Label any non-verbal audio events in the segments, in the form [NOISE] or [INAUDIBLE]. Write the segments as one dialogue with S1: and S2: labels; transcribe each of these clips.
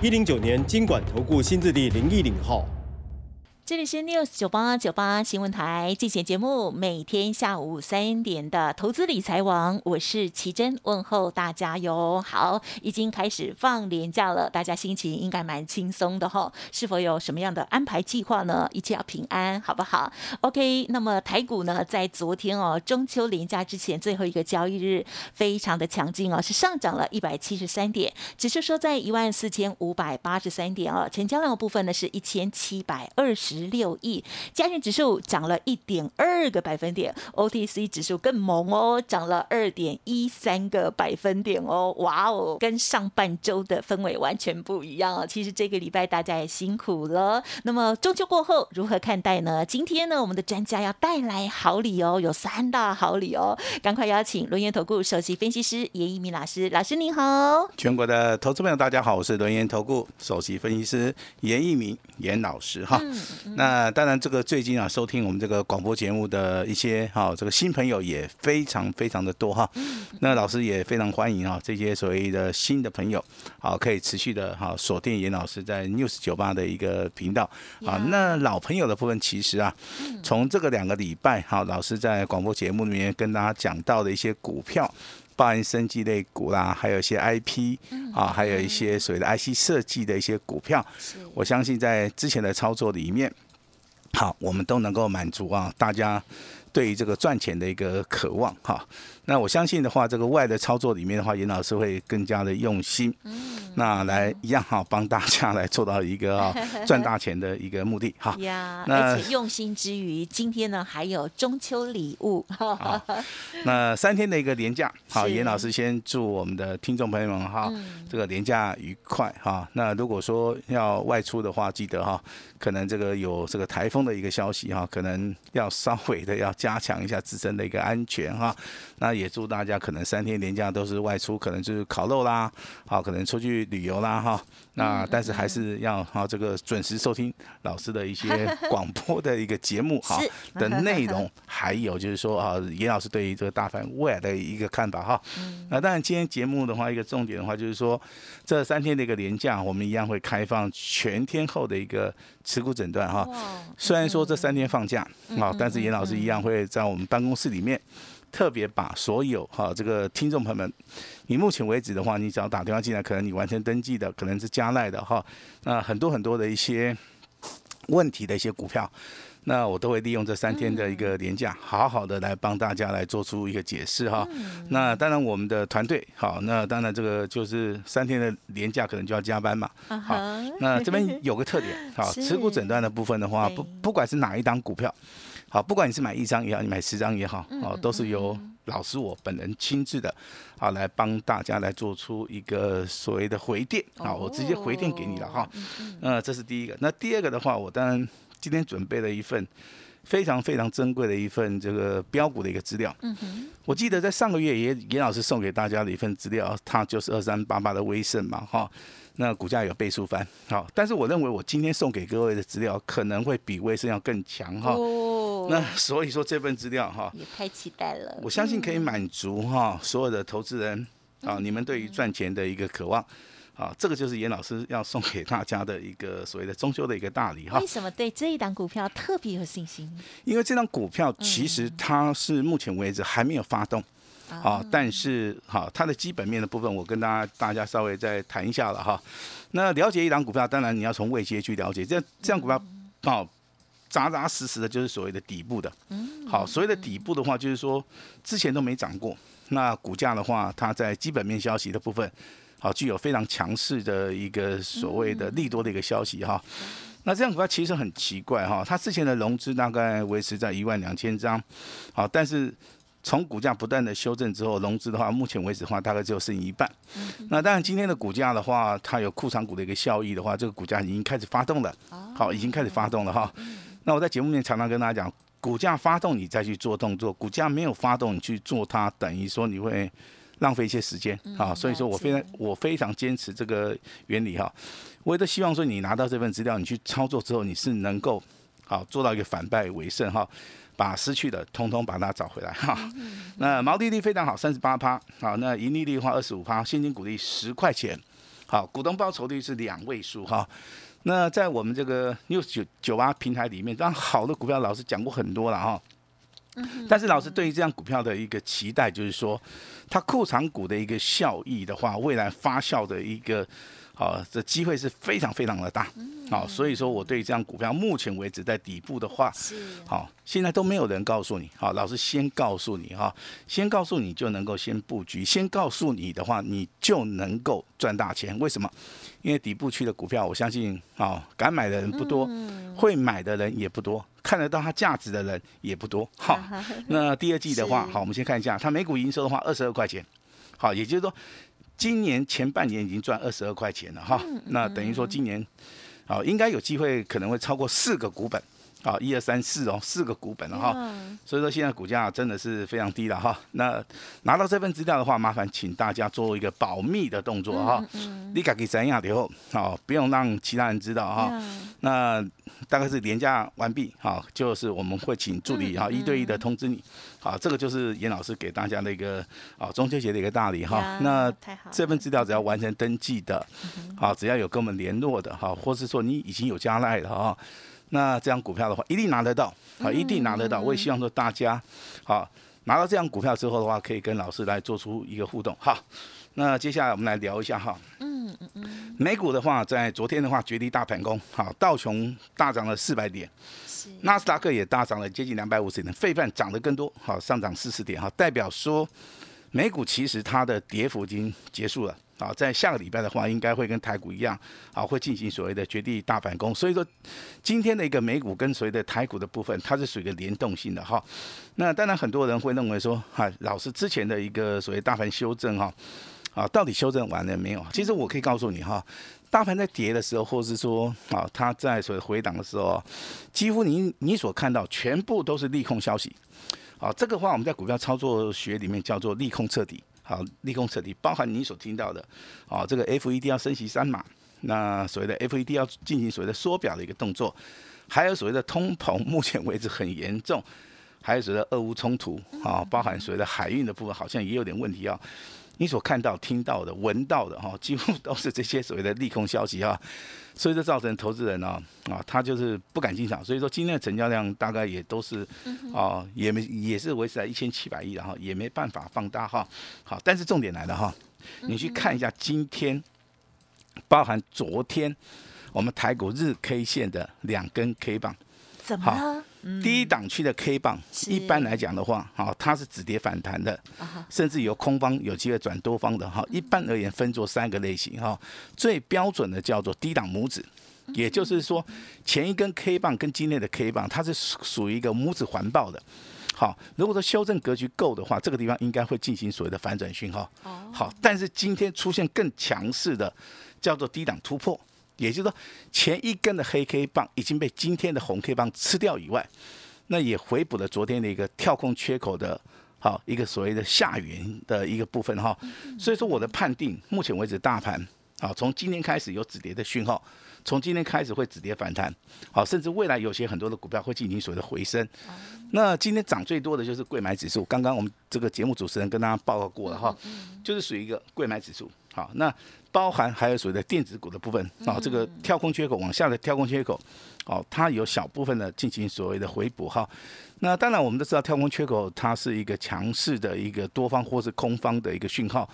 S1: 一零九年经管投顾新字第零一零号。
S2: 这里是 News 九八九八新闻台，进行节目，每天下午三点的投资理财网，我是奇珍，问候大家哟。好，已经开始放年假了，大家心情应该蛮轻松的哈。是否有什么样的安排计划呢？一切要平安，好不好？OK，那么台股呢，在昨天哦，中秋连假之前最后一个交易日，非常的强劲哦，是上涨了一百七十三点，指数收在一万四千五百八十三点哦，成交量的部分呢是一千七百二十。十六亿，加权指数涨了一点二个百分点，OTC 指数更猛哦，涨了二点一三个百分点哦，哇哦，跟上半周的氛围完全不一样啊！其实这个礼拜大家也辛苦了。那么中秋过后如何看待呢？今天呢，我们的专家要带来好礼哦，有三大好礼哦，赶快邀请轮研投顾首席分析师严一鸣老师，老师您好，
S3: 全国的投资朋友大家好，我是轮研投顾首席分析师严一鸣严老师哈。那当然，这个最近啊，收听我们这个广播节目的一些哈，这个新朋友也非常非常的多哈。那老师也非常欢迎啊，这些所谓的新的朋友，好，可以持续的哈锁定严老师在 News 酒吧的一个频道啊。那老朋友的部分，其实啊，从这个两个礼拜哈，老师在广播节目里面跟大家讲到的一些股票，包含生技类股啦，还有一些 IP 啊，还有一些所谓的 IC 设计的一些股票，我相信在之前的操作里面。好，我们都能够满足啊，大家对于这个赚钱的一个渴望哈。那我相信的话，这个外的操作里面的话，严老师会更加的用心。那来一样哈，帮大家来做到一个 [LAUGHS] 赚大钱的一个目的哈。
S2: 呀，而且用心之余，今天呢还有中秋礼物。[LAUGHS]
S3: 那三天的一个年假，好，严老师先祝我们的听众朋友们哈，这个年假愉快哈。那如果说要外出的话，记得哈，可能这个有这个台风的一个消息哈，可能要稍微的要加强一下自身的一个安全哈。那也祝大家可能三天年假都是外出，可能就是烤肉啦，好，可能出去。旅游啦哈，那但是还是要哈这个准时收听老师的一些广播的一个节目哈的内容，还有就是说啊严老师对于这个大盘未来的一个看法哈。那当然今天节目的话，一个重点的话就是说这三天的一个年假，我们一样会开放全天候的一个持股诊断哈。虽然说这三天放假啊，但是严老师一样会在我们办公室里面。特别把所有哈这个听众朋友们，你目前为止的话，你只要打电话进来，可能你完成登记的，可能是加赖的哈，那很多很多的一些问题的一些股票，那我都会利用这三天的一个年假，好好的来帮大家来做出一个解释哈。那当然我们的团队好，那当然这个就是三天的年假可能就要加班嘛。好，那这边有个特点，[LAUGHS] 好，持股诊断的部分的话，不不管是哪一档股票。好，不管你是买一张也好，你买十张也好，哦，都是由老师我本人亲自的，啊，来帮大家来做出一个所谓的回电，啊，我直接回电给你了哈。呃，这是第一个。那第二个的话，我当然今天准备了一份非常非常珍贵的一份这个标股的一个资料。嗯哼。我记得在上个月严严老师送给大家的一份资料，它就是二三八八的威盛嘛，哈。那股价有倍数翻，好，但是我认为我今天送给各位的资料可能会比威盛要更强哈。那所以说这份资料哈，
S2: 也太期待了。
S3: 我相信可以满足哈所有的投资人啊，你们对于赚钱的一个渴望啊，这个就是严老师要送给大家的一个所谓的中秋的一个大礼哈。
S2: 为什么对这一档股票特别有信心？
S3: 因为这张股票其实它是目前为止还没有发动啊，但是哈它的基本面的部分，我跟大家大家稍微再谈一下了哈。那了解一档股票，当然你要从位阶去了解，这这样股票啊。扎扎实实的，就是所谓的底部的。嗯，好，所谓的底部的话，就是说之前都没涨过。那股价的话，它在基本面消息的部分，好，具有非常强势的一个所谓的利多的一个消息哈。那这样股票其实很奇怪哈，它之前的融资大概维持在一万两千张，好，但是从股价不断的修正之后，融资的话，目前为止的话，大概只有剩一半。那当然，今天的股价的话，它有库藏股的一个效益的话，这个股价已经开始发动了。好，已经开始发动了哈。那我在节目里面常常跟大家讲，股价发动你再去做动作，股价没有发动你去做它，等于说你会浪费一些时间啊。所以说我非常我非常坚持这个原理哈。我也都希望说你拿到这份资料，你去操作之后，你是能够。好，做到一个反败为胜哈，把失去的通通把它找回来哈。那毛利率非常好，三十八趴。好，那盈利率的话二十五趴，现金股利十块钱。好，股东报酬率是两位数哈。那在我们这个六九九八平台里面，当然好的股票老师讲过很多了哈。但是老师对于这样股票的一个期待，就是说它库藏股的一个效益的话，未来发酵的一个。好，的机会是非常非常的大，好，所以说我对这张股票目前为止在底部的话，好，现在都没有人告诉你，好，老师先告诉你哈，先告诉你就能够先布局，先告诉你的话，你就能够赚大钱。为什么？因为底部区的股票，我相信啊，敢买的人不多，会买的人也不多，看得到它价值的人也不多。好，[LAUGHS] 那第二季的话，好，我们先看一下它每股营收的话，二十二块钱，好，也就是说。今年前半年已经赚二十二块钱了哈，那等于说今年，好应该有机会可能会超过四个股本，好一二三四哦，四个股本了哈，所以说现在股价真的是非常低了哈。那拿到这份资料的话，麻烦请大家做一个保密的动作哈，你敢给怎样以后，好不用让其他人知道哈。那大概是连假完毕，好就是我们会请助理哈一对一的通知你。好，这个就是严老师给大家的一个啊中秋节的一个大礼哈。那这份资料只要完成登记的，好，只要有跟我们联络的哈，或是说你已经有加赖了哈，那这样股票的话一定拿得到，好，一定拿得到。我也希望说大家好拿到这样股票之后的话，可以跟老师来做出一个互动。好，那接下来我们来聊一下哈。嗯嗯嗯。美股的话，在昨天的话绝地大盘攻，好，道琼大涨了四百点。纳斯达克也大涨了接近两百五十点，费半涨得更多，好上涨四十点，哈，代表说美股其实它的跌幅已经结束了，好，在下个礼拜的话，应该会跟台股一样，好，会进行所谓的绝地大反攻，所以说今天的一个美股跟所谓的台股的部分，它是属于一个联动性的哈。那当然很多人会认为说，哈，老师之前的一个所谓大盘修正哈，啊，到底修正完了没有？其实我可以告诉你哈。大盘在跌的时候，或是说啊，它在所谓回档的时候，几乎你你所看到全部都是利空消息。好，这个话我们在股票操作学里面叫做利空彻底。好，利空彻底包含你所听到的，啊，这个 FED 要升息三码，那所谓的 FED 要进行所谓的缩表的一个动作，还有所谓的通膨，[LAUGHS] 目前为止很严重，还有所谓的俄乌冲突，啊，包含所谓的海运的部分好像也有点问题啊。你所看到、听到的、闻到的哈，几乎都是这些所谓的利空消息哈，所以这造成投资人呢啊，他就是不敢进场。所以说今天的成交量大概也都是啊，也没也是维持在一千七百亿，然后也没办法放大哈。好，但是重点来了哈，你去看一下今天，包含昨天我们台股日 K 线的两根 K 棒，
S2: 怎么了？
S3: 低档区的 K 棒，一般来讲的话，好，它是止跌反弹的，甚至有空方有机会转多方的哈。一般而言，分作三个类型哈。最标准的叫做低档拇指，也就是说，前一根 K 棒跟今天的 K 棒，它是属于一个拇指环抱的。好，如果说修正格局够的话，这个地方应该会进行所谓的反转讯号。好，但是今天出现更强势的，叫做低档突破。也就是说，前一根的黑 K 棒已经被今天的红 K 棒吃掉以外，那也回补了昨天的一个跳空缺口的，好一个所谓的下缘的一个部分哈。所以说我的判定，目前为止大盘啊，从今天开始有止跌的讯号，从今天开始会止跌反弹，好，甚至未来有些很多的股票会进行所谓的回升。那今天涨最多的就是贵买指数，刚刚我们这个节目主持人跟大家报告过了哈，就是属于一个贵买指数。好，那包含还有所谓的电子股的部分啊，这个跳空缺口往下的跳空缺口，哦，它有小部分的进行所谓的回补哈。那当然我们都知道跳空缺口它是一个强势的一个多方或是空方的一个讯号，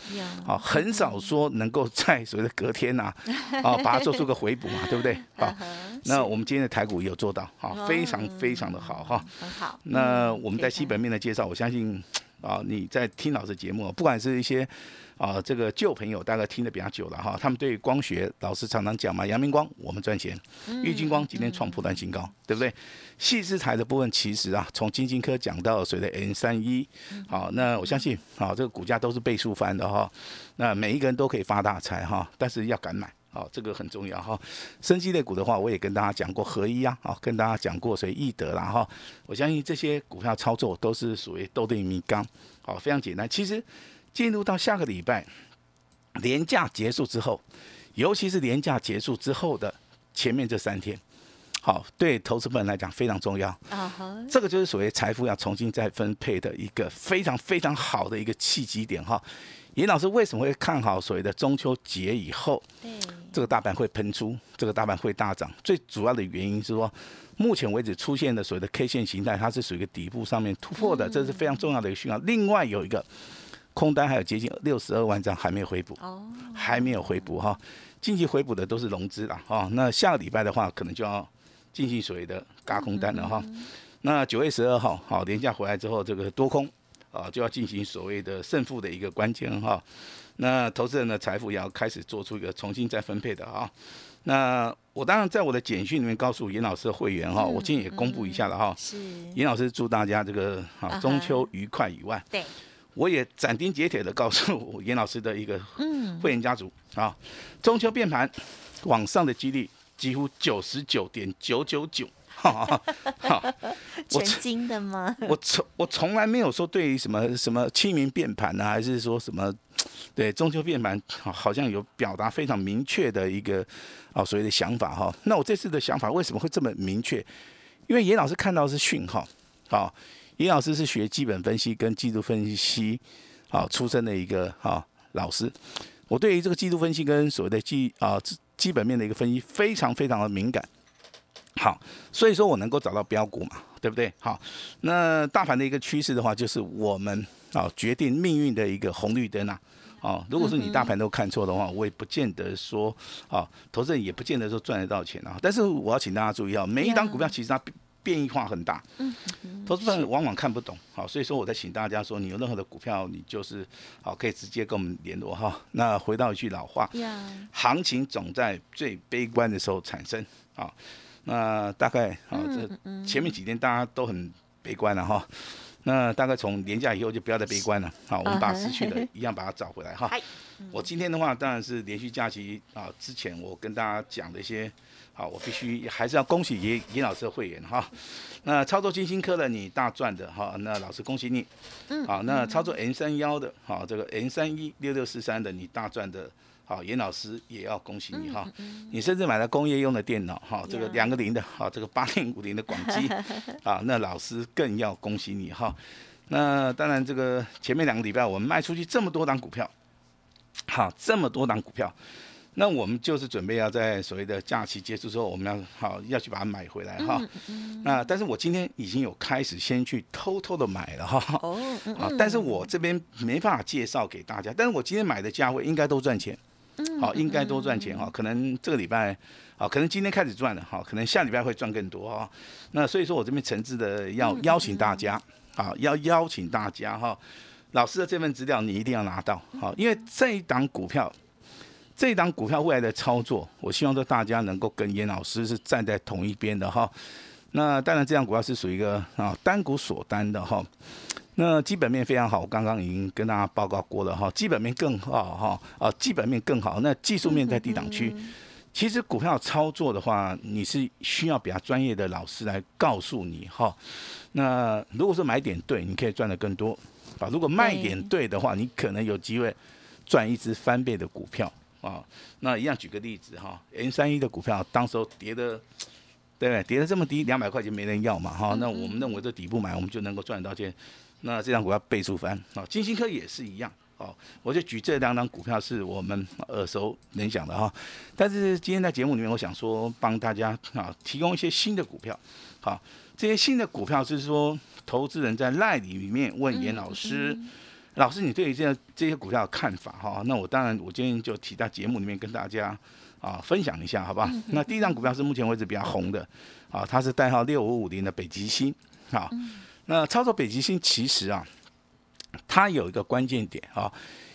S3: 啊，很少说能够在所谓的隔天呐，啊，把它做出个回补嘛，对不对？好，[LAUGHS] 那我们今天的台股也有做到，好，非常非常的好哈。
S2: 很好。
S3: 那我们在基本面的介绍，我相信。啊，你在听老师节目，不管是一些啊这个旧朋友，大概听得比较久了哈，他们对光学老师常常讲嘛，阳明光我们赚钱，玉金光今天创破断新高，对不对？细枝台的部分其实啊，从金晶科讲到谁的 N 三一，好，那我相信啊，这个股价都是倍数翻的哈，那每一个人都可以发大财哈，但是要敢买。好，这个很重要哈。生机类股的话，我也跟大家讲过合一啊，好，跟大家讲过谁易德啦哈。我相信这些股票操作都是属于斗对米缸，好，非常简单。其实进入到下个礼拜，年假结束之后，尤其是年假结束之后的前面这三天，好，对投资本来讲非常重要。这个就是所谓财富要重新再分配的一个非常非常好的一个契机点哈。严老师为什么会看好所谓的中秋节以后，这个大盘会喷出，这个大盘会大涨？最主要的原因是说，目前为止出现的所谓的 K 线形态，它是属于一个底部上面突破的，这是非常重要的一个讯号。另外有一个空单还有接近六十二万张还没有回补，哦还没有回补哈。近期回补的都是融资了哈。那下个礼拜的话，可能就要进行所谓的嘎空单了哈。那九月十二号好连假回来之后，这个多空。啊，就要进行所谓的胜负的一个关键哈，那投资人的财富也要开始做出一个重新再分配的啊。那我当然在我的简讯里面告诉严老师的会员哈，我今天也公布一下了哈。是。严老师祝大家这个啊中秋愉快以外，对，我也斩钉截铁的告诉严老师的一个会员家族啊，中秋变盘往上的几率几乎九十九点九九九。
S2: 好，[LAUGHS] 全金的吗？
S3: 我从我从来没有说对于什么什么清明变盘呢，还是说什么对中秋变盘，好像有表达非常明确的一个啊所谓的想法哈。那我这次的想法为什么会这么明确？因为严老师看到是讯号，好，严老师是学基本分析跟技术分析好出身的一个啊老师，我对于这个技术分析跟所谓的基啊基本面的一个分析非常非常的敏感。好，所以说我能够找到标股嘛，对不对？好，那大盘的一个趋势的话，就是我们啊决定命运的一个红绿灯啊。哦，如果说你大盘都看错的话，我也不见得说啊，投资人也不见得说赚得到钱啊。但是我要请大家注意啊，每一档股票其实它变异化很大，嗯，投资人往往看不懂。好，所以说我在请大家说，你有任何的股票，你就是好可以直接跟我们联络哈。那回到一句老话，行情总在最悲观的时候产生啊。那大概啊，这前面几天大家都很悲观了哈。那大概从年假以后就不要再悲观了。好，我们把失去的一样把它找回来哈。[LAUGHS] 我今天的话当然是连续假期啊，之前我跟大家讲的一些，好，我必须还是要恭喜严严老师的会员哈。那操作金星科的你大赚的哈，那老师恭喜你。嗯。好，那操作 N 三幺的，好，这个 N 三一六六四三的你大赚的。好，严老师也要恭喜你哈，你甚至买了工业用的电脑哈，这个两个零的，好，这个八零五零的广基，[LAUGHS] 啊，那老师更要恭喜你哈。那当然，这个前面两个礼拜我们卖出去这么多档股票，好，这么多档股票，那我们就是准备要在所谓的假期结束之后，我们要好要去把它买回来哈。那但是我今天已经有开始先去偷偷的买了哈。哦。啊，但是我这边没办法介绍给大家，但是我今天买的价位应该都赚钱。好，应该多赚钱哈。可能这个礼拜，好，可能今天开始赚了哈。可能下礼拜会赚更多哈。那所以说我这边诚挚的要邀请大家，好，要邀请大家哈。老师的这份资料你一定要拿到，好，因为这一档股票，这一档股票未来的操作，我希望说大家能够跟严老师是站在同一边的哈。那当然，这样股票是属于一个啊单股锁单的哈。那基本面非常好，我刚刚已经跟大家报告过了哈。基本面更好哈，啊，基本面更好。那技术面在低档区，其实股票操作的话，你是需要比较专业的老师来告诉你哈。那如果说买点对，你可以赚的更多啊。如果卖点对的话，你可能有机会赚一只翻倍的股票啊。那一样举个例子哈，N 三一的股票当时候跌的，对不对？跌的这么低，两百块钱没人要嘛哈。那我们认为这底部买，我们就能够赚到钱。那这张股票倍数翻啊，金星科也是一样哦。我就举这两张股票是我们耳熟能详的哈。但是今天在节目里面，我想说帮大家啊提供一些新的股票。好，这些新的股票是说投资人在赖里面问严老师，老师你对于这这些股票的看法哈？那我当然我今天就提到节目里面跟大家啊分享一下，好吧？那第一张股票是目前为止比较红的啊，它是代号六五五零的北极星，好。那操作北极星其实啊，它有一个关键点啊。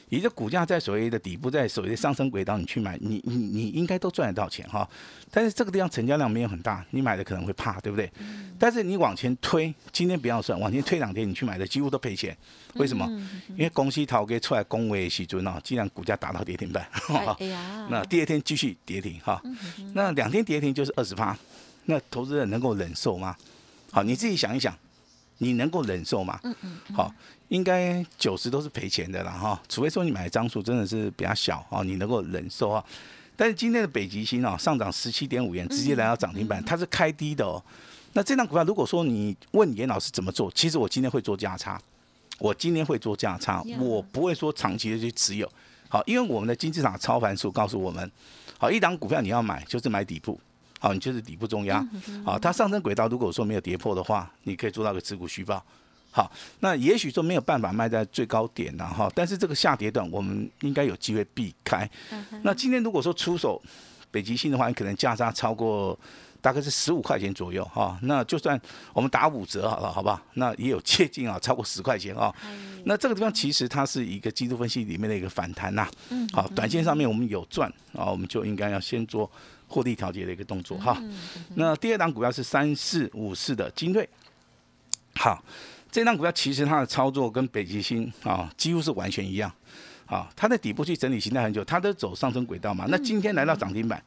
S3: 你的股价在所谓的底部，在所谓的上升轨道，你去买，你你你应该都赚得到钱哈。但是这个地方成交量没有很大，你买的可能会怕，对不对？但是你往前推，今天不要算，往前推两天，你去买的几乎都赔钱。为什么？因为公司逃给出来恭维喜尊啊，既然股价达到跌停板，[LAUGHS] 那第二天继续跌停哈。那两天跌停就是二十趴，那投资人能够忍受吗？好，你自己想一想，你能够忍受吗？嗯嗯。好。应该九十都是赔钱的了哈，除非说你买的张数真的是比较小哦，你能够忍受啊。但是今天的北极星啊，上涨十七点五元，直接来到涨停板，它是开低的哦。那这张股票，如果说你问严老师怎么做，其实我今天会做价差，我今天会做价差，我不会说长期的去持有。好，因为我们的金字塔超盘术告诉我们，好，一档股票你要买就是买底部，好，你就是底部中压，好，它上升轨道如果说没有跌破的话，你可以做到个持股虚报。好，那也许说没有办法卖在最高点了哈，但是这个下跌段我们应该有机会避开。那今天如果说出手北极星的话，你可能价差超过大概是十五块钱左右哈，那就算我们打五折好了，好不好？那也有接近啊，超过十块钱啊。那这个地方其实它是一个技术分析里面的一个反弹呐。好，短线上面我们有赚啊，我们就应该要先做获利调节的一个动作哈。那第二档股票是三四五四的精锐，好。这张股票其实它的操作跟北极星啊几乎是完全一样，啊，它的底部去整理形态很久，它都走上升轨道嘛。那今天来到涨停板，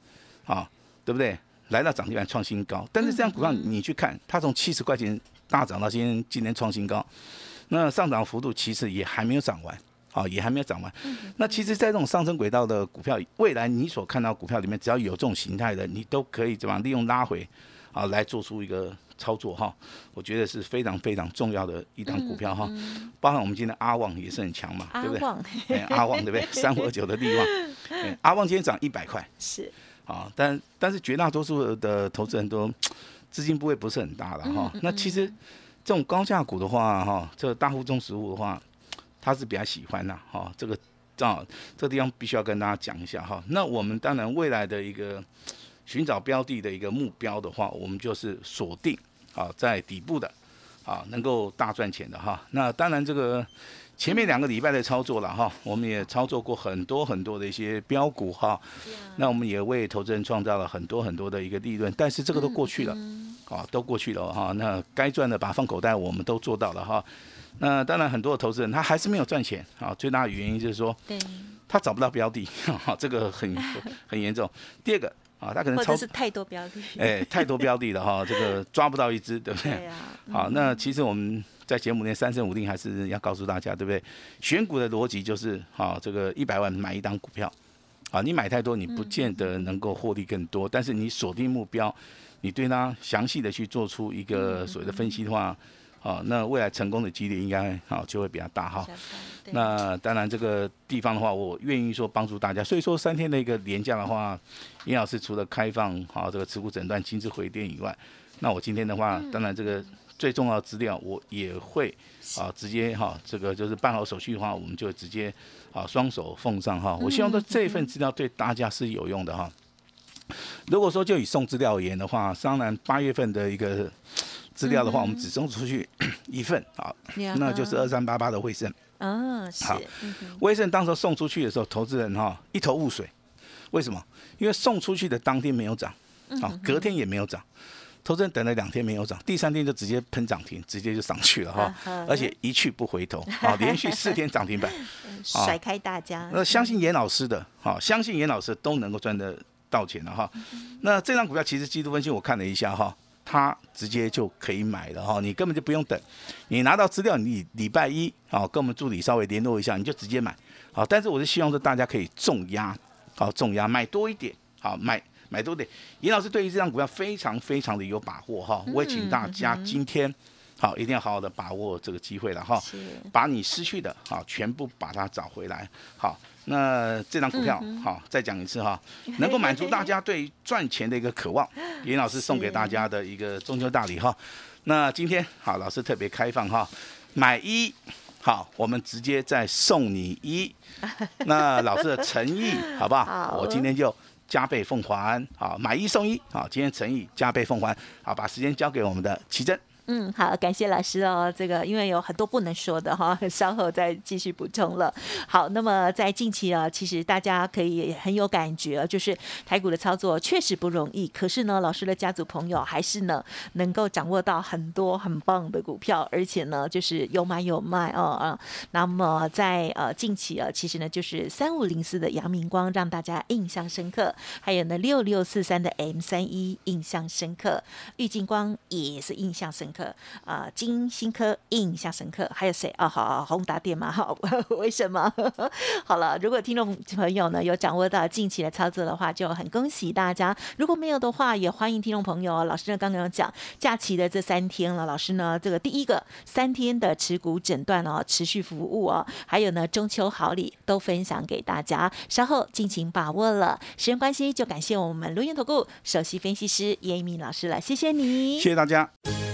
S3: 啊，对不对？来到涨停板创新高，但是这样股票你去看，它从七十块钱大涨到今天今天创新高，那上涨幅度其实也还没有涨完，啊，也还没有涨完。那其实，在这种上升轨道的股票，未来你所看到股票里面，只要有这种形态的，你都可以怎么利用拉回，啊，来做出一个。操作哈，我觉得是非常非常重要的一档股票哈，包含我们今天阿旺也是很强嘛，对不对？阿旺对不对？[LAUGHS] 三五二九的利旺，阿旺今天涨一百块，
S2: 是
S3: 啊，但但是绝大多数的投资人都资金部位不是很大的哈。那其实这种高价股的话哈，这大户中实物的话，他是比较喜欢的哈。这个啊，这个地方必须要跟大家讲一下哈。那我们当然未来的一个寻找标的的一个目标的话，我们就是锁定。啊，在底部的，啊，能够大赚钱的哈。那当然，这个前面两个礼拜的操作了哈，我们也操作过很多很多的一些标股哈。那我们也为投资人创造了很多很多的一个利润，但是这个都过去了，啊，都过去了哈。那该赚的把放口袋，我们都做到了哈。那当然，很多的投资人他还是没有赚钱啊。最大的原因就是说，他找不到标的，[LAUGHS] 哈，这个很 [LAUGHS] 很严重。第二个。啊，他可能
S2: 超是太多标的，[LAUGHS]
S3: 哎，太多标的了哈，这个抓不到一只，对不对？好，那其实我们在节目内三生五定还是要告诉大家，对不对？选股的逻辑就是，好，这个一百万买一档股票，啊，你买太多，你不见得能够获利更多，但是你锁定目标，你对它详细的去做出一个所谓的分析的话。好，那未来成功的几率应该好就会比较大哈。那当然这个地方的话，我愿意说帮助大家。所以说三天的一个廉价的话，尹老师除了开放好这个持股诊断、亲自回电以外，那我今天的话，当然这个最重要的资料我也会啊直接哈这个就是办好手续的话，我们就直接啊双手奉上哈。我希望说这份资料对大家是有用的哈。如果说就以送资料而言的话，当然八月份的一个。资料的话，我们只送出去 [CLEARS THROAT] 一份啊，那就是二三八八的卫盛。
S2: 嗯，好，
S3: 威盛当时送出去的时候，投资人哈一头雾水，为什么？因为送出去的当天没有涨，啊，隔天也没有涨，投资人等了两天没有涨，第三天就直接喷涨停，直接就上去了哈，而且一去不回头，[LAUGHS] 啊，连续四天涨停板，[LAUGHS]
S2: 甩开大家。
S3: 那相信严老师的，哈，相信严老师都能够赚得到钱了哈。那这张股票其实季度分析我看了一下哈。他直接就可以买了哈，你根本就不用等，你拿到资料，你礼拜一啊跟我们助理稍微联络一下，你就直接买，好。但是我是希望说大家可以重压，好重压买多一点，好买买多点。尹老师对于这张股票非常非常的有把握哈，我也请大家今天好一定要好好的把握这个机会了哈，把你失去的好全部把它找回来，好。那这张股票，好，再讲一次哈，[LAUGHS] 能够满足大家对赚钱的一个渴望，[LAUGHS] 严老师送给大家的一个中秋大礼哈。那今天好，老师特别开放哈，买一好，我们直接再送你一，[LAUGHS] 那老师的诚意好不好？我今天就加倍奉还，好，买一送一，好，今天诚意加倍奉还，好，把时间交给我们的奇珍。
S2: 嗯，好，感谢老师哦。这个因为有很多不能说的哈，[LAUGHS] 稍后再继续补充了。好，那么在近期啊，其实大家可以很有感觉，就是台股的操作确实不容易。可是呢，老师的家族朋友还是呢能够掌握到很多很棒的股票，而且呢就是有买有卖哦啊。那么在呃近期啊，其实呢就是三五零四的阳明光让大家印象深刻，还有呢六六四三的 M 三一印象深刻，玉金光也是印象深。刻啊，金星科印象深刻，还有谁啊？好，宏达电嘛，好，[LAUGHS] 为什么？[LAUGHS] 好了，如果听众朋友呢有掌握到近期的操作的话，就很恭喜大家；如果没有的话，也欢迎听众朋友。老师呢刚刚有讲假期的这三天了，老师呢这个第一个三天的持股诊断哦，持续服务哦，还有呢中秋好礼都分享给大家，稍后尽情把握了。时间关系，就感谢我们录音投顾首席分析师叶一鸣老师了，谢谢你，
S3: 谢谢大家。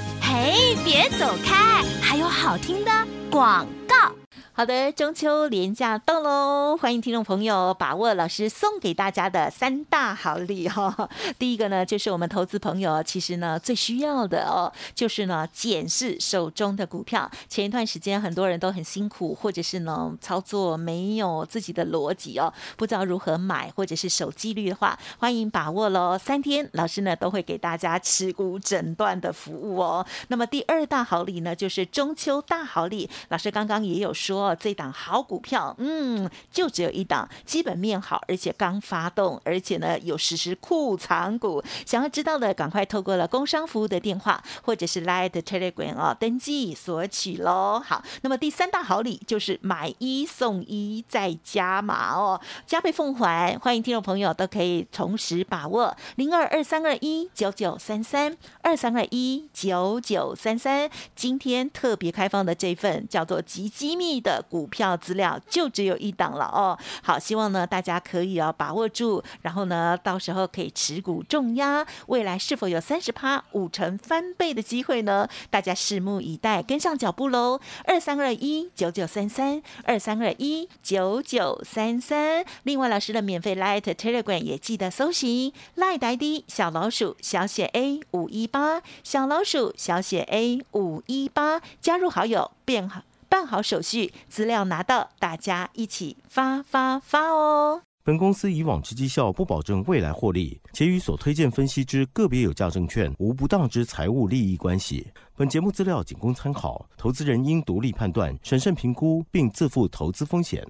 S4: 哎，别走开，还有好听的广告。
S2: 好的，中秋连假到喽，欢迎听众朋友把握老师送给大家的三大好礼哈。[LAUGHS] 第一个呢，就是我们投资朋友其实呢最需要的哦，就是呢检视手中的股票。前一段时间很多人都很辛苦，或者是呢操作没有自己的逻辑哦，不知道如何买或者是守纪律的话，欢迎把握喽。三天老师呢都会给大家持股诊断的服务哦。那么第二大好礼呢，就是中秋大好礼，老师刚刚也有说。这档好股票，嗯，就只有一档，基本面好，而且刚发动，而且呢有实施库藏股。想要知道的，赶快透过了工商服务的电话，或者是 Line Telegram 哦，登记索取喽。好，那么第三大好礼就是买一送一再加码哦，加倍奉还。欢迎听众朋友都可以同时把握零二二三二一九九三三二三二一九九三三。今天特别开放的这份叫做极机密的。股票资料就只有一档了哦，好，希望呢大家可以啊把握住，然后呢到时候可以持股重压，未来是否有三十趴五成翻倍的机会呢？大家拭目以待，跟上脚步喽！二三二一九九三三二三二一九九三三，另外老师的免费 Light Telegram 也记得搜寻赖呆的小老鼠小写 A 五一八小老鼠小写 A 五一八，加入好友变好。办好手续，资料拿到，大家一起发发发哦！
S1: 本公司以往之绩效不保证未来获利，且与所推荐分析之个别有价证券无不当之财务利益关系。本节目资料仅供参考，投资人应独立判断、审慎评估，并自负投资风险。